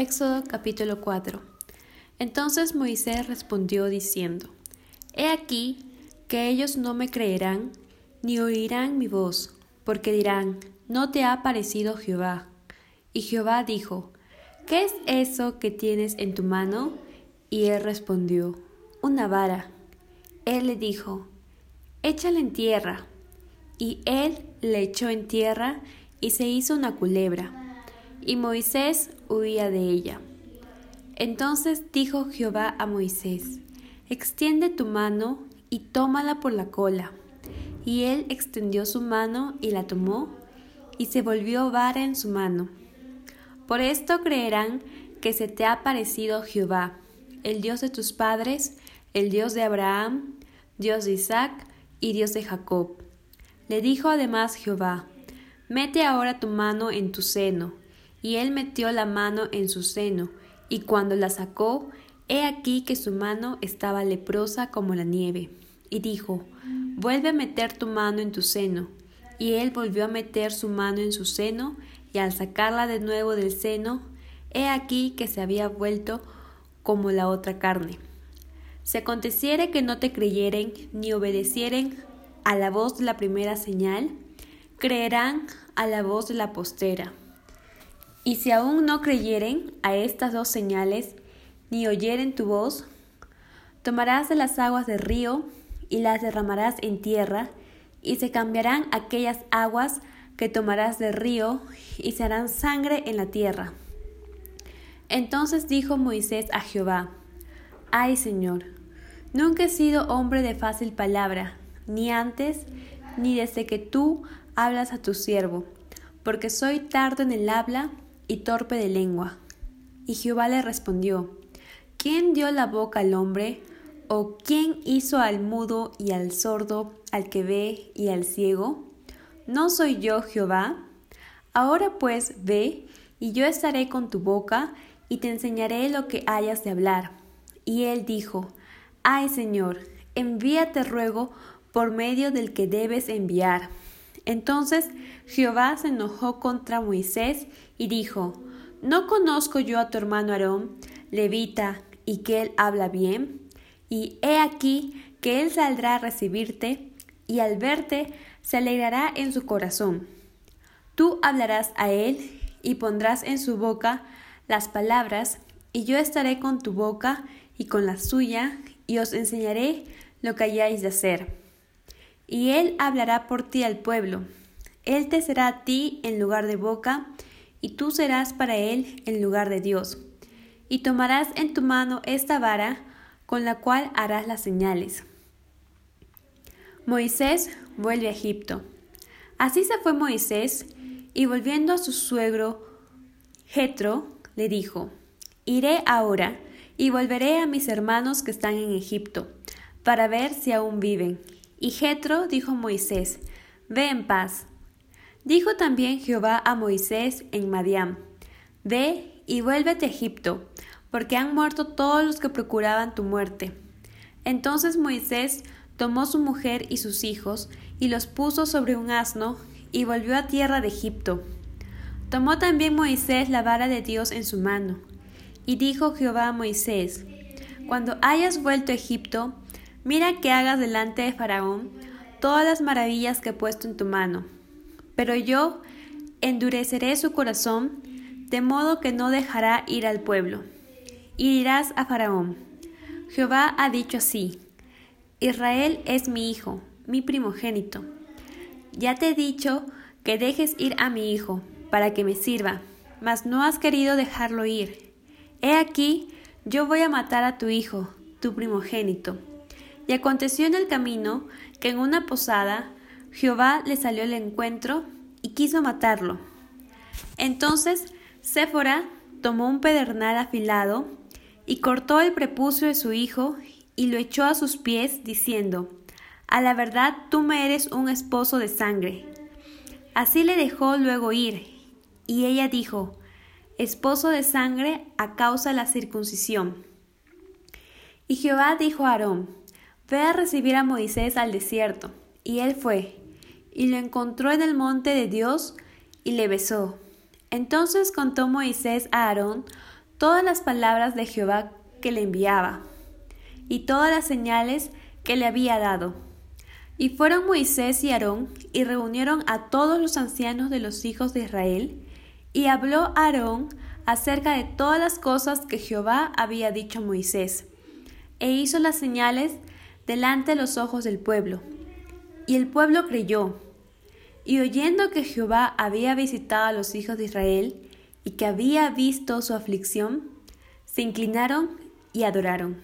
Éxodo capítulo 4 Entonces Moisés respondió diciendo, He aquí que ellos no me creerán, ni oirán mi voz, porque dirán, No te ha parecido Jehová. Y Jehová dijo, ¿Qué es eso que tienes en tu mano? Y él respondió, Una vara. Él le dijo, Échala en tierra. Y él le echó en tierra y se hizo una culebra. Y Moisés huía de ella. Entonces dijo Jehová a Moisés, Extiende tu mano y tómala por la cola. Y él extendió su mano y la tomó, y se volvió vara en su mano. Por esto creerán que se te ha parecido Jehová, el Dios de tus padres, el Dios de Abraham, Dios de Isaac y Dios de Jacob. Le dijo además Jehová, Mete ahora tu mano en tu seno. Y él metió la mano en su seno, y cuando la sacó, he aquí que su mano estaba leprosa como la nieve. Y dijo, Vuelve a meter tu mano en tu seno. Y él volvió a meter su mano en su seno, y al sacarla de nuevo del seno, he aquí que se había vuelto como la otra carne. Si aconteciere que no te creyeren ni obedecieren a la voz de la primera señal, creerán a la voz de la postera. Y si aún no creyeren a estas dos señales, ni oyeren tu voz, tomarás de las aguas del río y las derramarás en tierra, y se cambiarán aquellas aguas que tomarás del río, y se harán sangre en la tierra. Entonces dijo Moisés a Jehová, Ay Señor, nunca he sido hombre de fácil palabra, ni antes, ni desde que tú hablas a tu siervo, porque soy tardo en el habla y torpe de lengua. Y Jehová le respondió, ¿quién dio la boca al hombre? ¿O quién hizo al mudo y al sordo, al que ve y al ciego? ¿No soy yo Jehová? Ahora pues ve, y yo estaré con tu boca, y te enseñaré lo que hayas de hablar. Y él dijo, Ay Señor, envíate ruego por medio del que debes enviar. Entonces Jehová se enojó contra Moisés y dijo, ¿No conozco yo a tu hermano Aarón, levita, y que él habla bien? Y he aquí que él saldrá a recibirte, y al verte se alegrará en su corazón. Tú hablarás a él, y pondrás en su boca las palabras, y yo estaré con tu boca y con la suya, y os enseñaré lo que hayáis de hacer y él hablará por ti al pueblo. Él te será a ti en lugar de boca, y tú serás para él en lugar de Dios. Y tomarás en tu mano esta vara, con la cual harás las señales. Moisés vuelve a Egipto. Así se fue Moisés, y volviendo a su suegro Jetro, le dijo: Iré ahora y volveré a mis hermanos que están en Egipto, para ver si aún viven y Jetro dijo a Moisés, Ve en paz. Dijo también Jehová a Moisés en Madián, Ve y vuélvete a Egipto, porque han muerto todos los que procuraban tu muerte. Entonces Moisés tomó su mujer y sus hijos, y los puso sobre un asno, y volvió a tierra de Egipto. Tomó también Moisés la vara de Dios en su mano, y dijo Jehová a Moisés, Cuando hayas vuelto a Egipto, Mira que hagas delante de Faraón todas las maravillas que he puesto en tu mano. Pero yo endureceré su corazón, de modo que no dejará ir al pueblo. Y dirás a Faraón, Jehová ha dicho así, Israel es mi hijo, mi primogénito. Ya te he dicho que dejes ir a mi hijo, para que me sirva, mas no has querido dejarlo ir. He aquí, yo voy a matar a tu hijo, tu primogénito. Y aconteció en el camino que en una posada Jehová le salió al encuentro y quiso matarlo. Entonces Séfora tomó un pedernal afilado y cortó el prepucio de su hijo y lo echó a sus pies, diciendo, A la verdad tú me eres un esposo de sangre. Así le dejó luego ir, y ella dijo, Esposo de sangre a causa de la circuncisión. Y Jehová dijo a Aarón, Ve a recibir a Moisés al desierto. Y él fue, y lo encontró en el monte de Dios, y le besó. Entonces contó Moisés a Aarón todas las palabras de Jehová que le enviaba y todas las señales que le había dado. Y fueron Moisés y Aarón y reunieron a todos los ancianos de los hijos de Israel, y habló Aarón acerca de todas las cosas que Jehová había dicho a Moisés, e hizo las señales delante de los ojos del pueblo. Y el pueblo creyó, y oyendo que Jehová había visitado a los hijos de Israel, y que había visto su aflicción, se inclinaron y adoraron.